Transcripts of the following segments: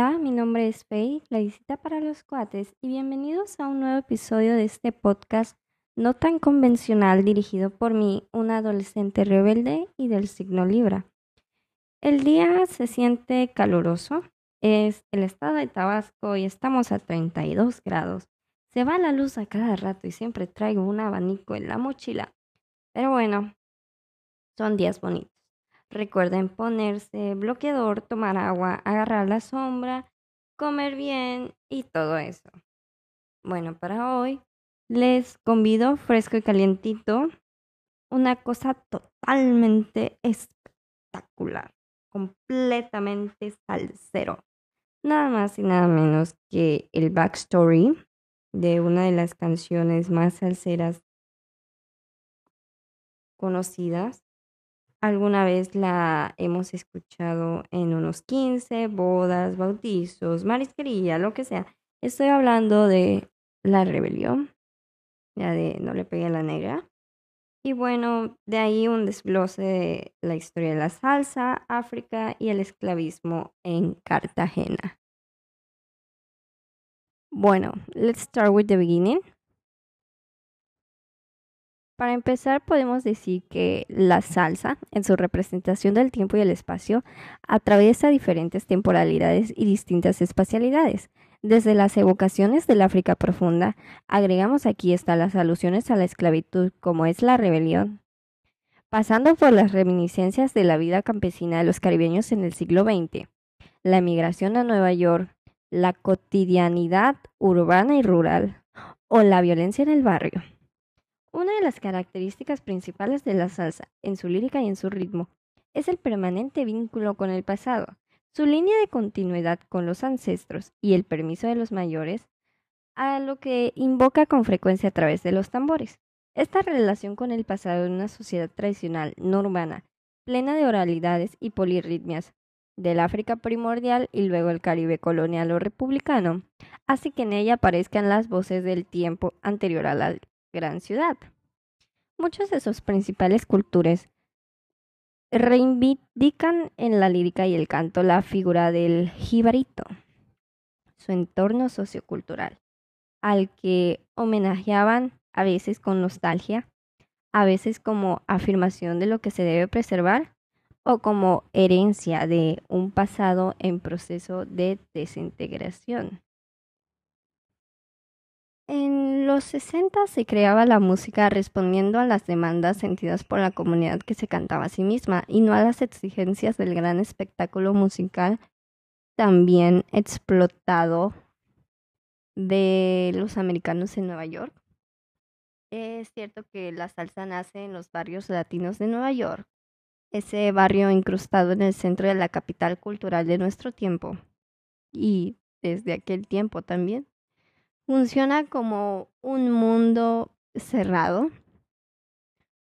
Hola, mi nombre es Faye, la visita para los cuates, y bienvenidos a un nuevo episodio de este podcast no tan convencional dirigido por mí, una adolescente rebelde y del signo Libra. El día se siente caluroso, es el estado de Tabasco y estamos a 32 grados. Se va la luz a cada rato y siempre traigo un abanico en la mochila. Pero bueno, son días bonitos. Recuerden ponerse bloqueador, tomar agua, agarrar la sombra, comer bien y todo eso. Bueno, para hoy les convido fresco y calientito una cosa totalmente espectacular, completamente salsero. Nada más y nada menos que el backstory de una de las canciones más salseras conocidas Alguna vez la hemos escuchado en unos 15, bodas, bautizos, marisquería, lo que sea. Estoy hablando de la rebelión, ya de No le pegué a la negra. Y bueno, de ahí un desglose de la historia de la salsa, África y el esclavismo en Cartagena. Bueno, let's start with the beginning. Para empezar, podemos decir que la salsa, en su representación del tiempo y el espacio, atraviesa diferentes temporalidades y distintas espacialidades. Desde las evocaciones del África profunda, agregamos aquí hasta las alusiones a la esclavitud, como es la rebelión, pasando por las reminiscencias de la vida campesina de los caribeños en el siglo XX, la emigración a Nueva York, la cotidianidad urbana y rural, o la violencia en el barrio. Una de las características principales de la salsa, en su lírica y en su ritmo, es el permanente vínculo con el pasado, su línea de continuidad con los ancestros y el permiso de los mayores, a lo que invoca con frecuencia a través de los tambores. Esta relación con el pasado en una sociedad tradicional no urbana, plena de oralidades y polirritmias, del África primordial y luego el Caribe colonial o republicano, hace que en ella aparezcan las voces del tiempo anterior a la gran ciudad. Muchos de sus principales culturas reivindican en la lírica y el canto la figura del jibarito, su entorno sociocultural, al que homenajeaban a veces con nostalgia, a veces como afirmación de lo que se debe preservar o como herencia de un pasado en proceso de desintegración. En los 60 se creaba la música respondiendo a las demandas sentidas por la comunidad que se cantaba a sí misma y no a las exigencias del gran espectáculo musical también explotado de los americanos en Nueva York. Es cierto que la salsa nace en los barrios latinos de Nueva York, ese barrio incrustado en el centro de la capital cultural de nuestro tiempo y desde aquel tiempo también funciona como un mundo cerrado,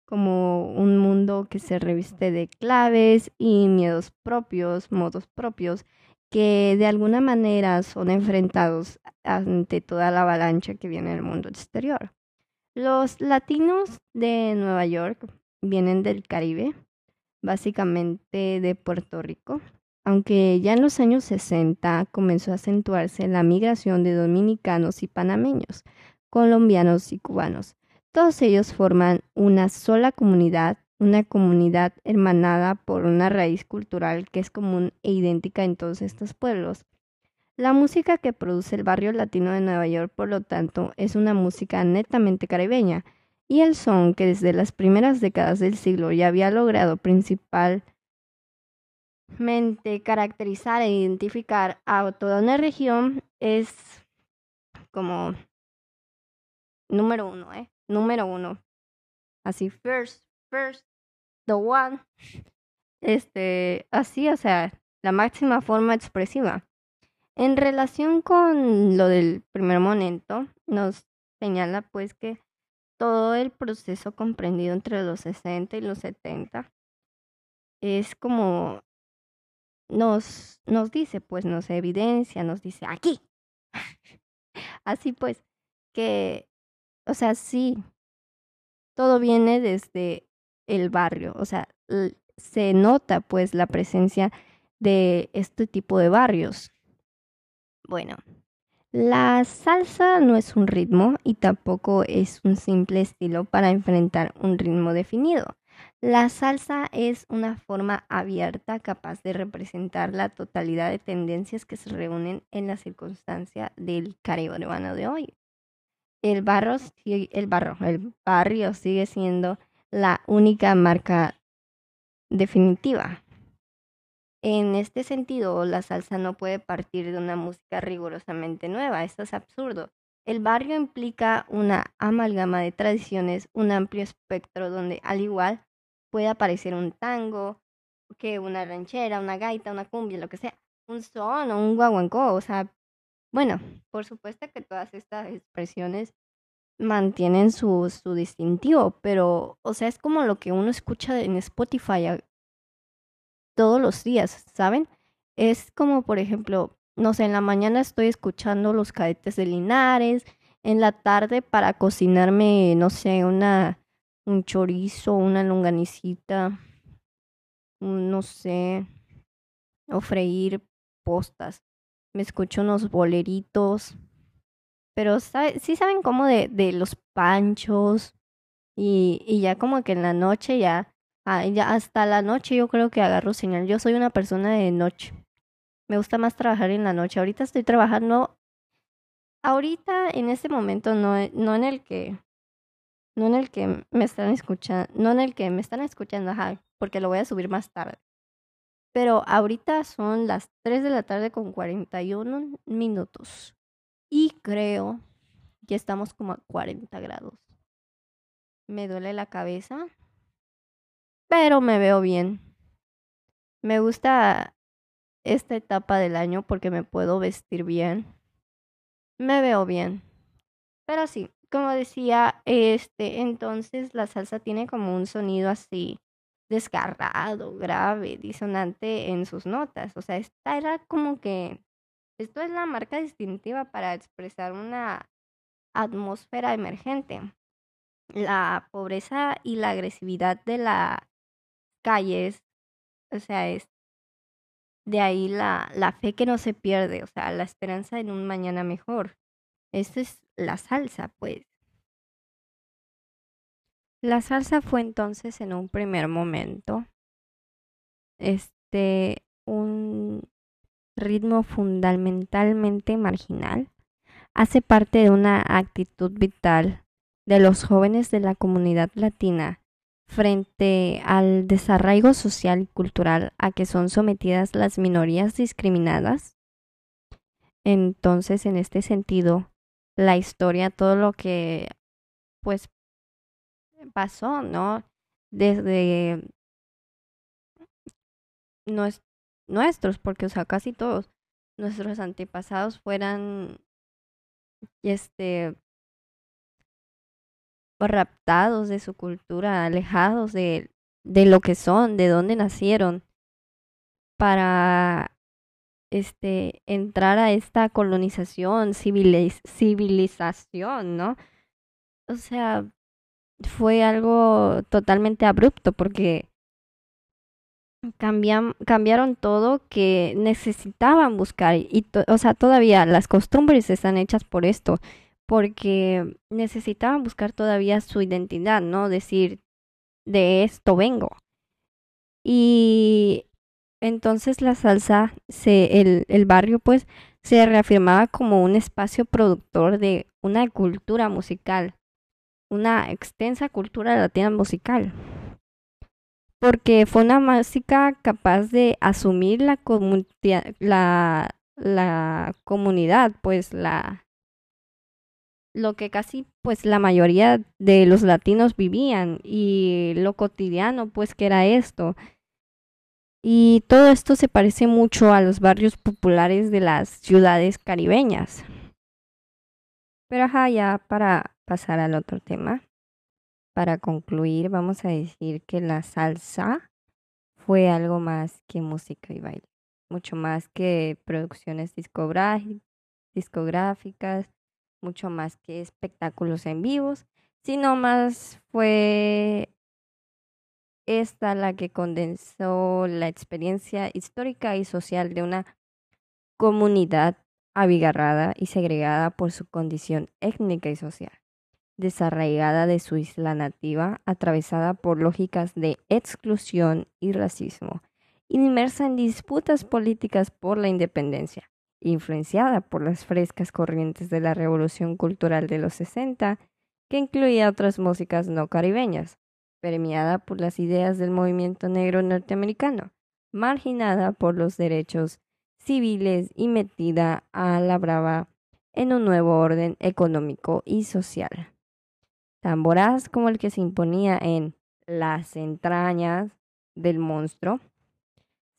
como un mundo que se reviste de claves y miedos propios, modos propios, que de alguna manera son enfrentados ante toda la avalancha que viene del mundo exterior. Los latinos de Nueva York vienen del Caribe, básicamente de Puerto Rico, aunque ya en los años 60 comenzó a acentuarse la migración de dominicanos y panameños, colombianos y cubanos. Todos ellos forman una sola comunidad, una comunidad hermanada por una raíz cultural que es común e idéntica en todos estos pueblos. La música que produce el barrio latino de Nueva York, por lo tanto, es una música netamente caribeña, y el son que desde las primeras décadas del siglo ya había logrado principal caracterizar e identificar a toda una región es como número uno, ¿eh? Número uno. Así, first, first, the one. Este, así, o sea, la máxima forma expresiva. En relación con lo del primer momento, nos señala pues que todo el proceso comprendido entre los 60 y los 70 es como nos, nos dice, pues nos evidencia, nos dice aquí. Así pues, que, o sea, sí, todo viene desde el barrio, o sea, se nota pues la presencia de este tipo de barrios. Bueno, la salsa no es un ritmo y tampoco es un simple estilo para enfrentar un ritmo definido. La salsa es una forma abierta capaz de representar la totalidad de tendencias que se reúnen en la circunstancia del caribe urbano de hoy. El, barro, el, barro, el barrio sigue siendo la única marca definitiva. En este sentido, la salsa no puede partir de una música rigurosamente nueva, esto es absurdo. El barrio implica una amalgama de tradiciones, un amplio espectro donde al igual puede aparecer un tango, que una ranchera, una gaita, una cumbia, lo que sea, un son o un guaguancó, o sea, bueno, por supuesto que todas estas expresiones mantienen su, su distintivo, pero, o sea, es como lo que uno escucha en Spotify todos los días, ¿saben? Es como, por ejemplo, no sé, en la mañana estoy escuchando los cadetes de Linares, en la tarde para cocinarme, no sé, una un chorizo, una longanicita, no sé, o freír postas. Me escucho unos boleritos, pero sí saben como de, de los panchos y, y ya como que en la noche ya Ah, ya hasta la noche yo creo que agarro señal. Yo soy una persona de noche. Me gusta más trabajar en la noche. Ahorita estoy trabajando. Ahorita, en este momento, no, no en el que. No en el que me están escuchando. No en el que me están escuchando, ajá, porque lo voy a subir más tarde. Pero ahorita son las 3 de la tarde con 41 minutos. Y creo que estamos como a 40 grados. Me duele la cabeza pero me veo bien. Me gusta esta etapa del año porque me puedo vestir bien. Me veo bien. Pero sí, como decía, este, entonces la salsa tiene como un sonido así desgarrado, grave, disonante en sus notas. O sea, esta era como que esto es la marca distintiva para expresar una atmósfera emergente. La pobreza y la agresividad de la calles, o sea, es de ahí la, la fe que no se pierde, o sea, la esperanza en un mañana mejor. Esta es la salsa, pues. La salsa fue entonces en un primer momento este un ritmo fundamentalmente marginal. Hace parte de una actitud vital de los jóvenes de la comunidad latina frente al desarraigo social y cultural a que son sometidas las minorías discriminadas. Entonces, en este sentido, la historia, todo lo que pues pasó, ¿no? Desde nuestros, porque o sea, casi todos nuestros antepasados fueran este raptados de su cultura, alejados de, de lo que son, de dónde nacieron, para este entrar a esta colonización, civilización, ¿no? O sea, fue algo totalmente abrupto porque cambian, cambiaron todo que necesitaban buscar y o sea todavía las costumbres están hechas por esto porque necesitaban buscar todavía su identidad, ¿no? Decir, de esto vengo. Y entonces la salsa, se, el, barrio pues se reafirmaba como un espacio productor de una cultura musical, una extensa cultura latina musical, porque fue una música capaz de asumir la, la, la comunidad, pues la, lo que casi pues la mayoría de los latinos vivían y lo cotidiano pues que era esto. Y todo esto se parece mucho a los barrios populares de las ciudades caribeñas. Pero ajá, ya para pasar al otro tema, para concluir, vamos a decir que la salsa fue algo más que música y baile, mucho más que producciones discográficas, mucho más que espectáculos en vivos, sino más fue esta la que condensó la experiencia histórica y social de una comunidad abigarrada y segregada por su condición étnica y social, desarraigada de su isla nativa, atravesada por lógicas de exclusión y racismo, inmersa en disputas políticas por la independencia, influenciada por las frescas corrientes de la revolución cultural de los 60, que incluía otras músicas no caribeñas, premiada por las ideas del movimiento negro norteamericano, marginada por los derechos civiles y metida a la brava en un nuevo orden económico y social. Tan voraz como el que se imponía en las entrañas del monstruo.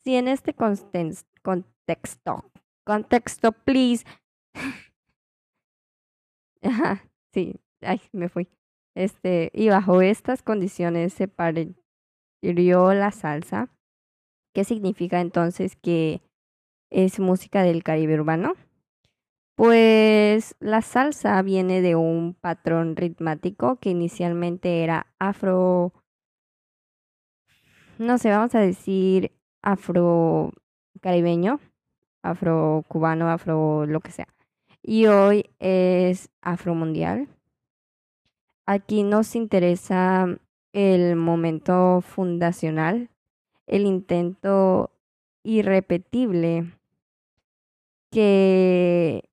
Si en este contexto, contexto, please. sí, ay, me fui. Este, y bajo estas condiciones se parió la salsa. ¿Qué significa entonces que es música del Caribe urbano? Pues la salsa viene de un patrón ritmático que inicialmente era afro, no sé, vamos a decir afro caribeño, afro cubano, afro lo que sea. Y hoy es afro mundial. Aquí nos interesa el momento fundacional, el intento irrepetible que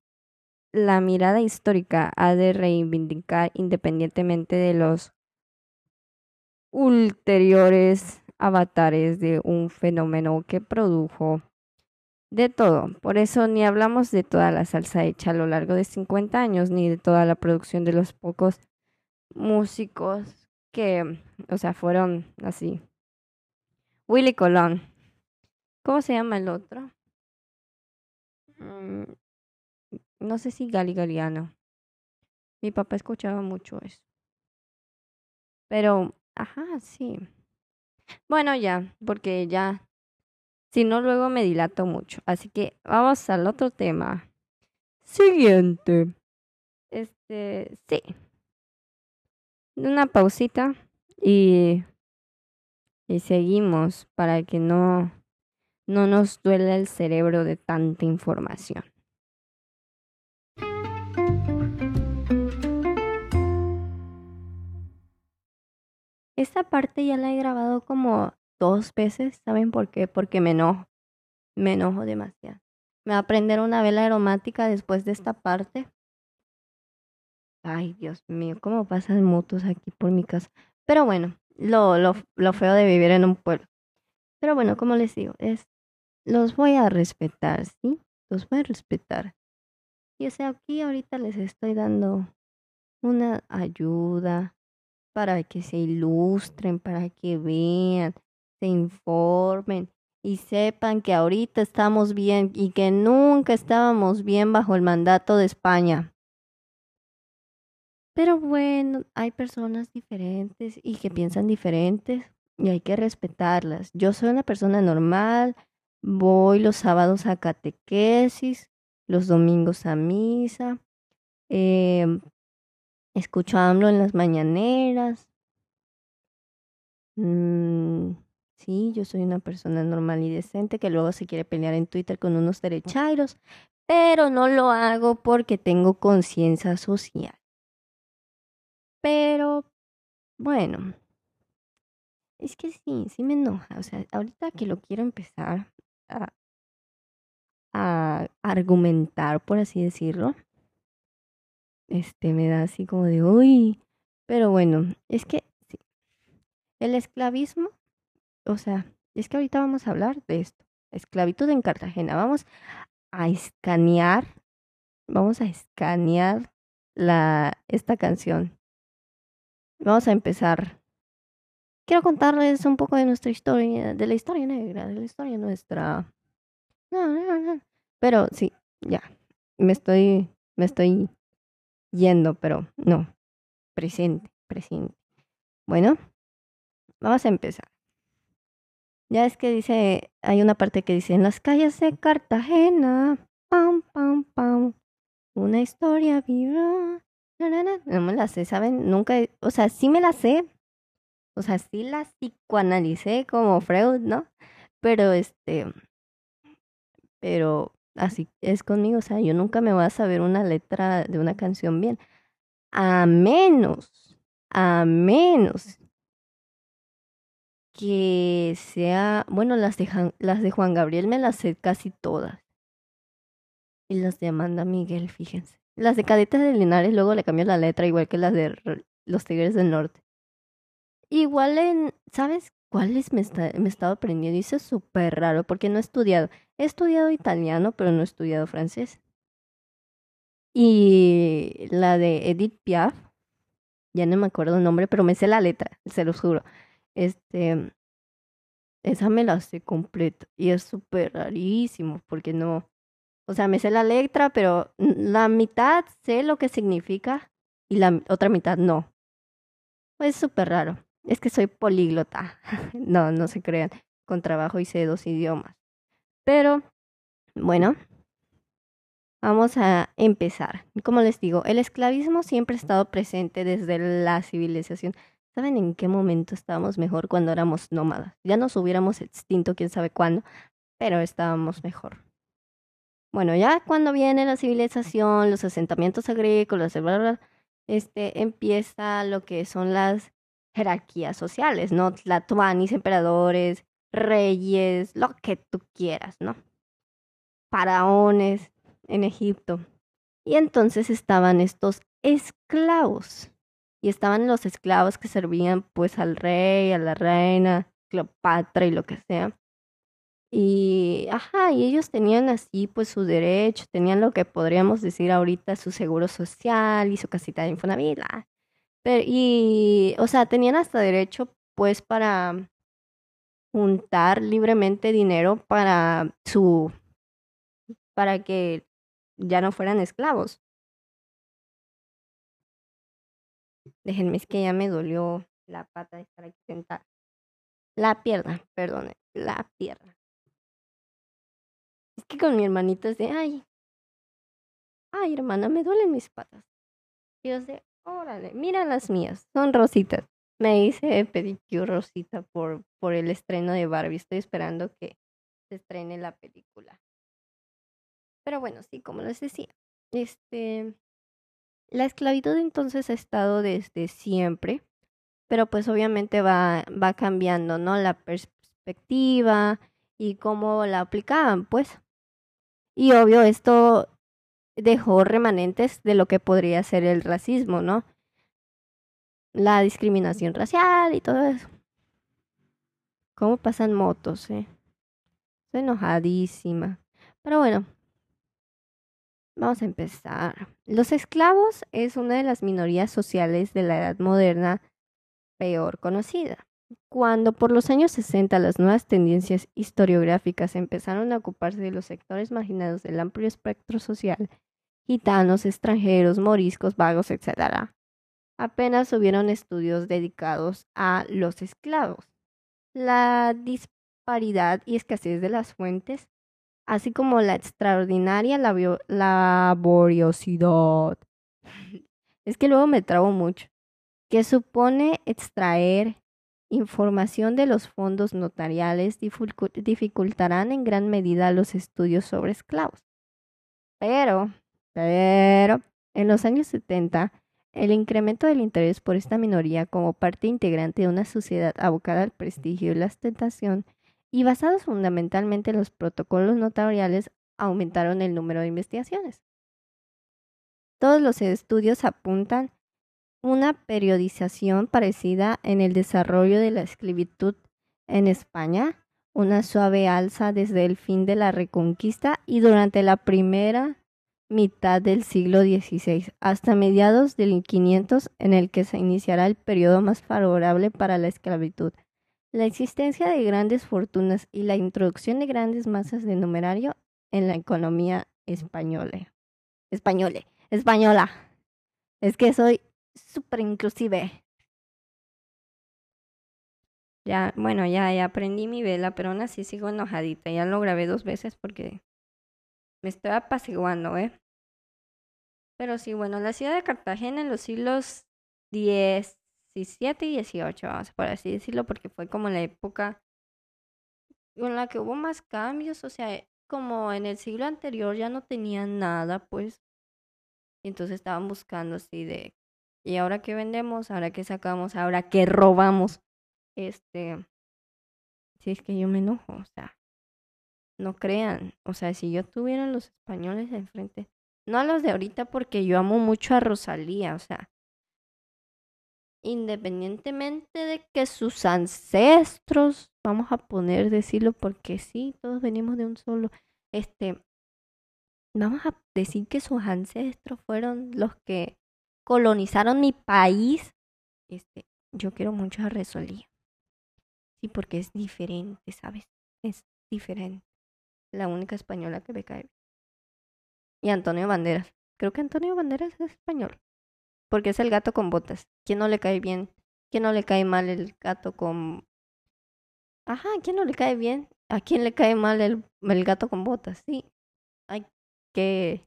la mirada histórica ha de reivindicar independientemente de los ulteriores avatares de un fenómeno que produjo de todo. Por eso ni hablamos de toda la salsa hecha a lo largo de 50 años, ni de toda la producción de los pocos músicos que, o sea, fueron así. Willy Colón. ¿Cómo se llama el otro? Mm, no sé si Gali Galiano. Mi papá escuchaba mucho eso. Pero, ajá, sí. Bueno, ya, porque ya, si no, luego me dilato mucho. Así que vamos al otro tema. Siguiente. Este, sí. Una pausita y, y seguimos para que no, no nos duela el cerebro de tanta información. Esta parte ya la he grabado como dos veces, ¿saben por qué? Porque me enojo, me enojo demasiado. Me va a prender una vela aromática después de esta parte. Ay, Dios mío, cómo pasan motos aquí por mi casa. Pero bueno, lo, lo, lo feo de vivir en un pueblo. Pero bueno, como les digo, es, los voy a respetar, ¿sí? Los voy a respetar. Y o sea, aquí ahorita les estoy dando una ayuda, para que se ilustren, para que vean, se informen y sepan que ahorita estamos bien y que nunca estábamos bien bajo el mandato de España. Pero bueno, hay personas diferentes y que piensan diferentes y hay que respetarlas. Yo soy una persona normal, voy los sábados a catequesis, los domingos a misa, eh, Escucho a AMLO en las mañaneras. Mm, sí, yo soy una persona normal y decente que luego se quiere pelear en Twitter con unos derechairos, pero no lo hago porque tengo conciencia social. Pero, bueno, es que sí, sí me enoja. O sea, ahorita que lo quiero empezar a, argumentar, por así decirlo, este me da así como de, uy, pero bueno, es que sí. el esclavismo, o sea, es que ahorita vamos a hablar de esto, esclavitud en Cartagena, vamos a escanear, vamos a escanear la, esta canción. Vamos a empezar. Quiero contarles un poco de nuestra historia, de la historia negra, de la historia nuestra. No, no, no. Pero sí, ya. Me estoy, me estoy yendo, pero no, presente, presente. Bueno, vamos a empezar. Ya es que dice, hay una parte que dice, en las calles de Cartagena, pam, pam, pam, una historia viva. No me la sé, ¿saben? Nunca, o sea, sí me la sé. O sea, sí la psicoanalicé como Freud, ¿no? Pero este, pero así es conmigo, o sea, yo nunca me voy a saber una letra de una canción bien, a menos, a menos que sea, bueno, las de, las de Juan Gabriel me las sé casi todas. Y las de Amanda Miguel, fíjense. Las de Cadetes de Linares luego le cambió la letra, igual que las de Los Tigres del Norte. Igual en, ¿sabes cuáles me, está, me he estado aprendiendo? Es súper raro porque no he estudiado. He estudiado italiano, pero no he estudiado francés. Y la de Edith Piaf, ya no me acuerdo el nombre, pero me sé la letra, se los juro. Este, esa me la sé completa y es súper rarísimo porque no, o sea, me sé la letra, pero la mitad sé lo que significa y la otra mitad no. Es súper raro. Es que soy políglota. no, no se crean. Con trabajo hice dos idiomas. Pero, bueno, vamos a empezar. Como les digo, el esclavismo siempre ha estado presente desde la civilización. ¿Saben en qué momento estábamos mejor cuando éramos nómadas? Ya nos hubiéramos extinto quién sabe cuándo, pero estábamos mejor. Bueno, ya cuando viene la civilización, los asentamientos agrícolas, este, empieza lo que son las jerarquías sociales, ¿no? Tlatoanis, emperadores, reyes, lo que tú quieras, ¿no? Faraones en Egipto. Y entonces estaban estos esclavos y estaban los esclavos que servían pues al rey, a la reina, Cleopatra y lo que sea. Y, ajá, y ellos tenían así pues su derecho, tenían lo que podríamos decir ahorita su seguro social y su casita de Infonavit. Pero, y, o sea, tenían hasta derecho pues para juntar libremente dinero para su, para que ya no fueran esclavos. Déjenme, es que ya me dolió la pata de estar aquí sentada. La pierna, perdone, la pierna. Que con mi hermanito es de, ay, ay, hermana, me duelen mis patas. Y yo sé, órale, mira las mías, son rositas. Me hice pedicure rosita por, por el estreno de Barbie. Estoy esperando que se estrene la película. Pero bueno, sí, como les decía, este, la esclavitud entonces ha estado desde siempre, pero pues obviamente va, va cambiando, ¿no? La perspectiva y cómo la aplicaban, pues. Y obvio, esto dejó remanentes de lo que podría ser el racismo, ¿no? La discriminación racial y todo eso. ¿Cómo pasan motos, eh? Estoy enojadísima. Pero bueno, Vamos a empezar. Los esclavos es una de las minorías sociales de la Edad Moderna peor conocida. Cuando por los años 60 las nuevas tendencias historiográficas empezaron a ocuparse de los sectores marginados del amplio espectro social, gitanos, extranjeros, moriscos, vagos, etc., apenas hubieron estudios dedicados a los esclavos. La disparidad y escasez de las fuentes así como la extraordinaria laboriosidad. Es que luego me trago mucho. Que supone extraer información de los fondos notariales dificultarán en gran medida los estudios sobre esclavos. Pero, pero, en los años 70, el incremento del interés por esta minoría como parte integrante de una sociedad abocada al prestigio y la ostentación y basados fundamentalmente en los protocolos notariales, aumentaron el número de investigaciones. Todos los estudios apuntan una periodización parecida en el desarrollo de la esclavitud en España, una suave alza desde el fin de la Reconquista y durante la primera mitad del siglo XVI hasta mediados del 500 en el que se iniciará el periodo más favorable para la esclavitud. La existencia de grandes fortunas y la introducción de grandes masas de numerario en la economía española. Española. Española. Es que soy súper inclusive. Ya, bueno, ya, aprendí mi vela, pero aún así sigo enojadita. Ya lo grabé dos veces porque me estoy apaciguando, ¿eh? Pero sí, bueno, la ciudad de Cartagena en los siglos X, 17 y 18, vamos por así decirlo, porque fue como la época en la que hubo más cambios, o sea, como en el siglo anterior ya no tenían nada, pues, entonces estaban buscando así de, ¿y ahora qué vendemos? ¿Ahora qué sacamos? ¿Ahora qué robamos? Este, si es que yo me enojo, o sea, no crean, o sea, si yo tuviera los españoles enfrente, no a los de ahorita porque yo amo mucho a Rosalía, o sea, independientemente de que sus ancestros, vamos a poner decirlo porque sí, todos venimos de un solo, este, vamos a decir que sus ancestros fueron los que colonizaron mi país, este, yo quiero mucho a Rosalía. Sí, porque es diferente, ¿sabes? Es diferente. La única española que me cae. Y Antonio Banderas. Creo que Antonio Banderas es español. Porque es el gato con botas. ¿Quién no le cae bien? ¿Quién no le cae mal el gato con... Ajá, ¿quién no le cae bien? ¿A quién le cae mal el, el gato con botas? Sí. Ay, que,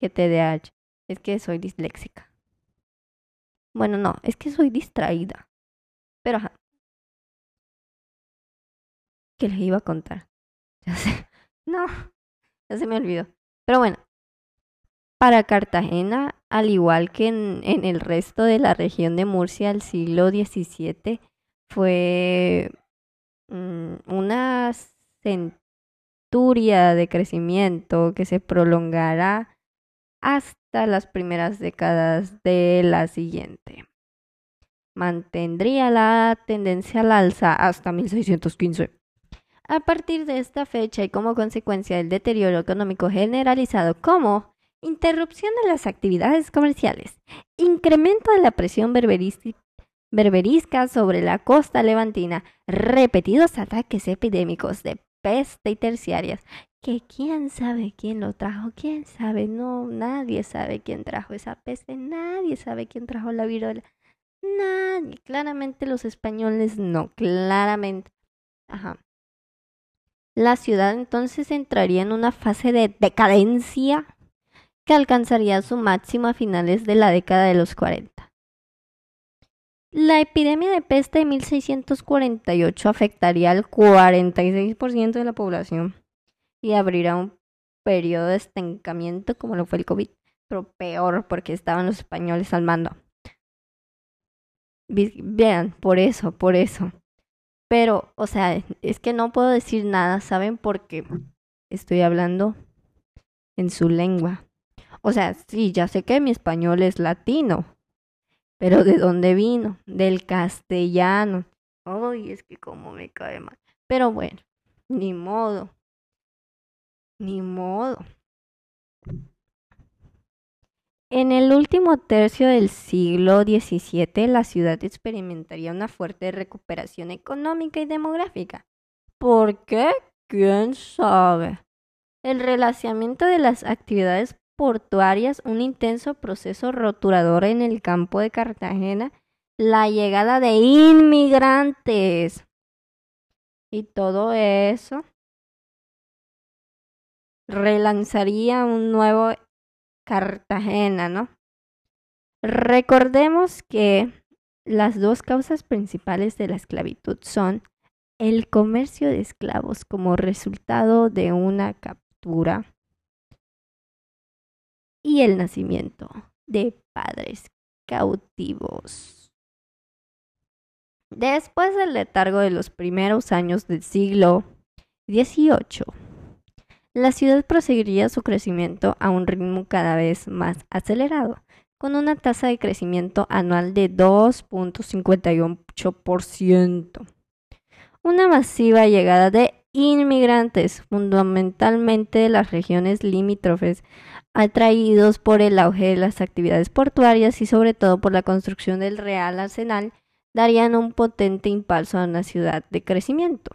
que TDAH. Es que soy disléxica. Bueno, no, es que soy distraída. Pero ajá. ¿Qué les iba a contar? No, ya se me olvidó. Pero bueno, para Cartagena, al igual que en, el resto de la región de Murcia, el siglo XVII fue mm, una centuria de crecimiento que se prolongará hasta las primeras décadas de la siguiente. Mantendría la tendencia al alza hasta 1615. A partir de esta fecha y como consecuencia del deterioro económico generalizado como interrupción de las actividades comerciales, incremento de la presión berberisca sobre la costa levantina, repetidos ataques epidémicos de peste y terciarias, que quién sabe quién lo trajo, quién sabe, no, nadie sabe quién trajo esa peste, nadie sabe quién trajo la viruela, nadie, claramente los españoles no, claramente, ajá. La ciudad entonces entraría en una fase de decadencia que alcanzaría su máximo a finales de la década de los 40. La epidemia de peste de 1648 afectaría al 46% de la población y abrirá un periodo de estancamiento como lo fue el COVID, pero peor porque estaban los españoles al mando. Vean, por eso, por eso. Pero, o sea, es que no puedo decir nada, ¿saben? Porque estoy hablando en su lengua. O sea, sí, ya sé que mi español es latino, pero ¿de dónde vino? Del castellano. Ay, es que como me cae mal. Pero bueno, ni modo. Ni modo. En el último tercio del siglo XVII, la ciudad experimentaría una fuerte recuperación económica y demográfica. ¿Por qué? ¿Quién sabe? El relacionamiento de las actividades portuarias, un intenso proceso roturador en el campo de Cartagena, la llegada de inmigrantes y todo eso relanzaría un nuevo Cartagena, ¿no? Recordemos que las dos causas principales de la esclavitud son el comercio de esclavos como resultado de una captura y el nacimiento de padres cautivos. Después del letargo de los primeros años del siglo XVIII, la ciudad proseguiría su crecimiento a un ritmo cada vez más acelerado, con una tasa de crecimiento anual de 2.58%. Una masiva llegada de inmigrantes, fundamentalmente de las regiones limítrofes, atraídos por el auge de las actividades portuarias y sobre todo por la construcción del Real Arsenal, darían un potente impulso a una ciudad de crecimiento.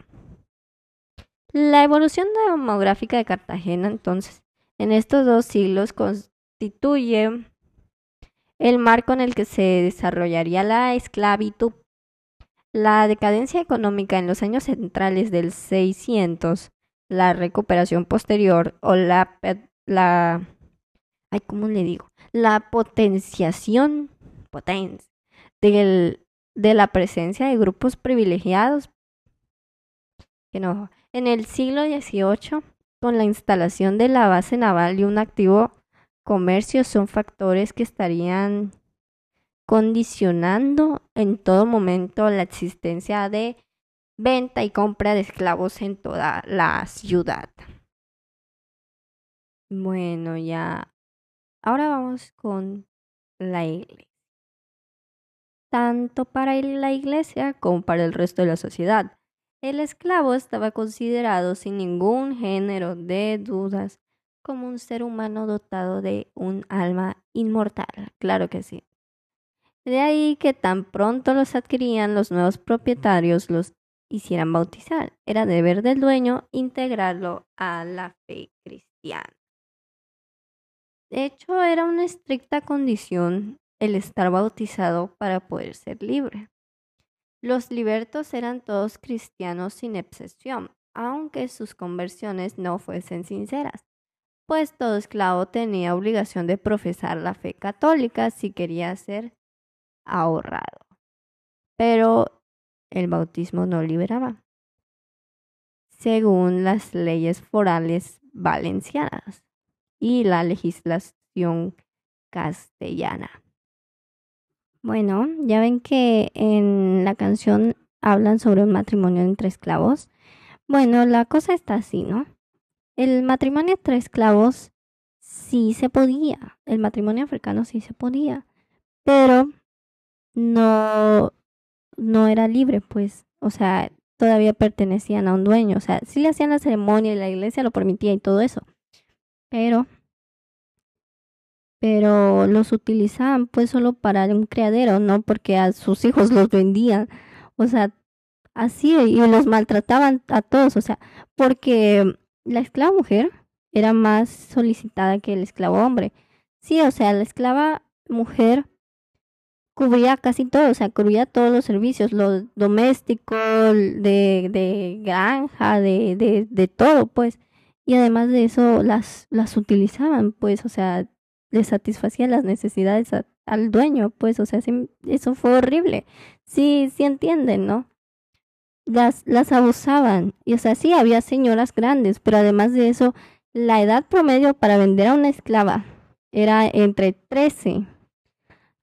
La evolución demográfica de Cartagena, entonces, en estos dos siglos constituye el marco en el que se desarrollaría la esclavitud. La decadencia económica en los años centrales del 600, la recuperación posterior o la, la ay, ¿cómo le digo? La potenciación, potencia, de la presencia de grupos privilegiados. Que no, en el siglo XVIII, con la instalación de la base naval y un activo comercio son factores que estarían condicionando en todo momento la existencia de venta y compra de esclavos en toda la ciudad. Bueno, ya. Ahora vamos con la iglesia. Tanto para la iglesia como para el resto de la sociedad. El esclavo estaba considerado sin ningún género de dudas como un ser humano dotado de un alma inmortal. Claro que sí. De ahí que tan pronto los adquirían los nuevos propietarios los hicieran bautizar. Era deber del dueño integrarlo a la fe cristiana. De hecho, era una estricta condición el estar bautizado para poder ser libre. Los libertos eran todos cristianos sin excepción, aunque sus conversiones no fuesen sinceras, pues todo esclavo tenía obligación de profesar la fe católica si quería ser ahorrado. Pero el bautismo no liberaba, según las leyes forales valencianas y la legislación castellana. Bueno, ya ven que en la canción hablan sobre un matrimonio entre esclavos. Bueno, la cosa está así, ¿no? El matrimonio entre esclavos sí se podía, el matrimonio africano sí se podía, pero no, no era libre, pues, o sea, todavía pertenecían a un dueño, o sea, sí le hacían la ceremonia y la iglesia lo permitía y todo eso, pero pero los utilizaban pues solo para un criadero, no porque a sus hijos los vendían, o sea, así y los maltrataban a todos, o sea, porque la esclava mujer era más solicitada que el esclavo hombre. Sí, o sea, la esclava mujer cubría casi todo, o sea, cubría todos los servicios, los domésticos, de, de granja, de, de, de todo, pues. Y además de eso, las, las utilizaban, pues, o sea, le satisfacía las necesidades al dueño, pues, o sea, eso fue horrible. Sí, sí entienden, ¿no? Las, las abusaban. Y o sea, sí había señoras grandes, pero además de eso, la edad promedio para vender a una esclava era entre 13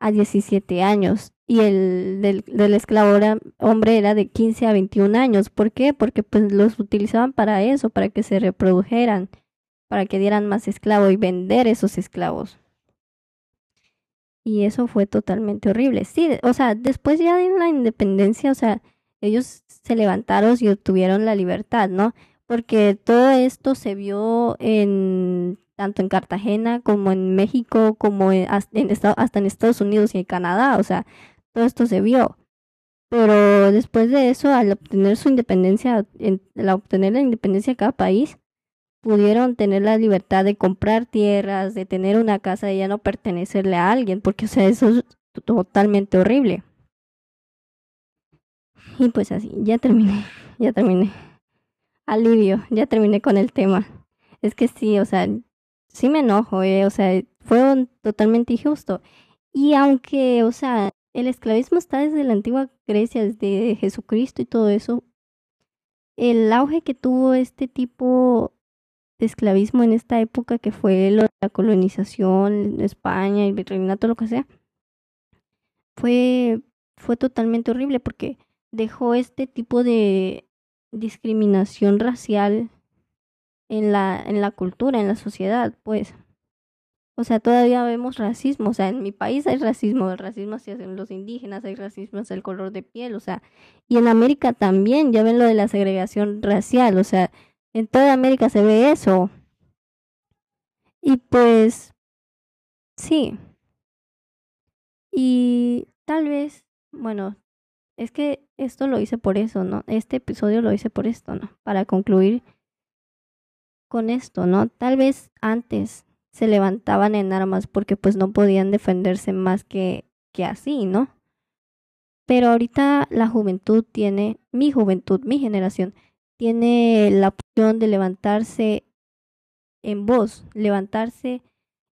a 17 años y el del, del esclavo hombre era de 15 a 21 años. ¿Por qué? Porque pues los utilizaban para eso, para que se reprodujeran para que dieran más esclavos y vender esos esclavos. Y eso fue totalmente horrible. Sí, o sea, después ya de la independencia, o sea, ellos se levantaron y obtuvieron la libertad, ¿no? Porque todo esto se vio en tanto en Cartagena como en México, como en, hasta, en, hasta en Estados Unidos y en Canadá, o sea, todo esto se vio. Pero después de eso, al obtener su independencia, al obtener la independencia de cada país, pudieron tener la libertad de comprar tierras, de tener una casa y ya no pertenecerle a alguien, porque o sea, eso es totalmente horrible. Y pues así, ya terminé, ya terminé. Alivio, ya terminé con el tema. Es que sí, o sea, sí me enojo, eh, o sea, fue totalmente injusto. Y aunque, o sea, el esclavismo está desde la antigua Grecia, desde Jesucristo y todo eso, el auge que tuvo este tipo de esclavismo en esta época que fue la colonización España el virreinato, lo que sea, fue, fue totalmente horrible porque dejó este tipo de discriminación racial en la, en la cultura, en la sociedad, pues. O sea, todavía vemos racismo, o sea, en mi país hay racismo, el racismo hacia los indígenas, hay racismo hacia el color de piel, o sea, y en América también, ya ven lo de la segregación racial, o sea, en toda América se ve eso. Y pues, sí. Y tal vez, bueno, es que esto lo hice por eso, ¿no? Este episodio lo hice por esto, ¿no? Para concluir con esto, ¿no? Tal vez antes se levantaban en armas porque pues no podían defenderse más que, que así, ¿no? Pero ahorita la juventud tiene, mi juventud, mi generación, tiene la opción de levantarse en voz, levantarse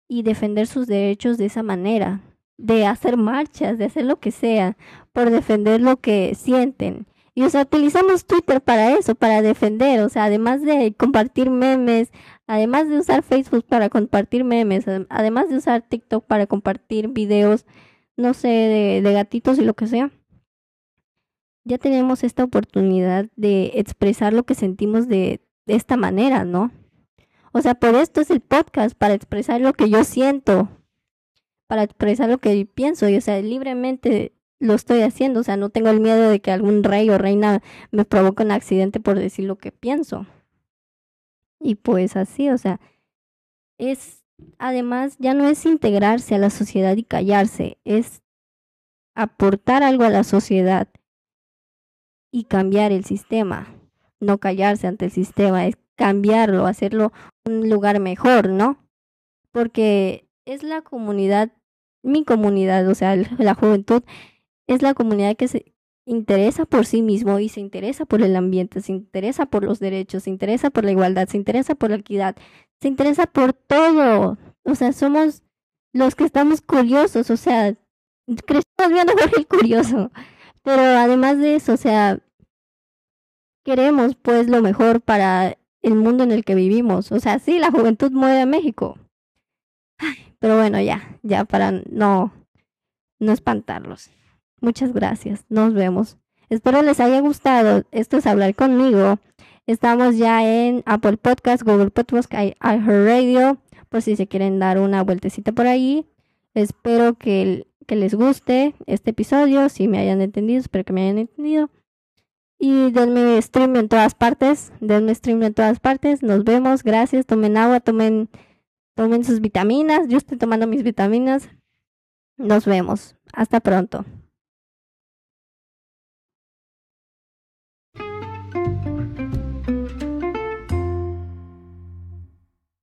y defender sus derechos de esa manera, de hacer marchas, de hacer lo que sea, por defender lo que sienten. Y o sea, utilizamos Twitter para eso, para defender, o sea, además de compartir memes, además de usar Facebook para compartir memes, además de usar TikTok para compartir videos, no sé, de, de gatitos y lo que sea. Ya tenemos esta oportunidad de expresar lo que sentimos de, de esta manera, ¿no? O sea, por esto es el podcast, para expresar lo que yo siento, para expresar lo que pienso, y o sea, libremente lo estoy haciendo, o sea, no tengo el miedo de que algún rey o reina me provoque un accidente por decir lo que pienso. Y pues así, o sea, es, además, ya no es integrarse a la sociedad y callarse, es aportar algo a la sociedad y cambiar el sistema, no callarse ante el sistema, es cambiarlo, hacerlo un lugar mejor, ¿no? Porque es la comunidad, mi comunidad, o sea, la juventud, es la comunidad que se interesa por sí mismo y se interesa por el ambiente, se interesa por los derechos, se interesa por la igualdad, se interesa por la equidad, se interesa por todo. O sea, somos los que estamos curiosos, o sea, crecemos viendo Jorge el curioso. Pero además de eso, o sea, queremos pues lo mejor para el mundo en el que vivimos. O sea, sí, la juventud mueve a México. pero bueno, ya, ya para no, no espantarlos. Muchas gracias. Nos vemos. Espero les haya gustado. Esto es hablar conmigo. Estamos ya en Apple Podcast, Google Podcast, iHeartRadio, por si se quieren dar una vueltecita por ahí. Espero que, que les guste este episodio, si me hayan entendido, espero que me hayan entendido. Y denme stream en todas partes. Denme stream en todas partes. Nos vemos. Gracias. Tomen agua. Tomen, tomen sus vitaminas. Yo estoy tomando mis vitaminas. Nos vemos. Hasta pronto.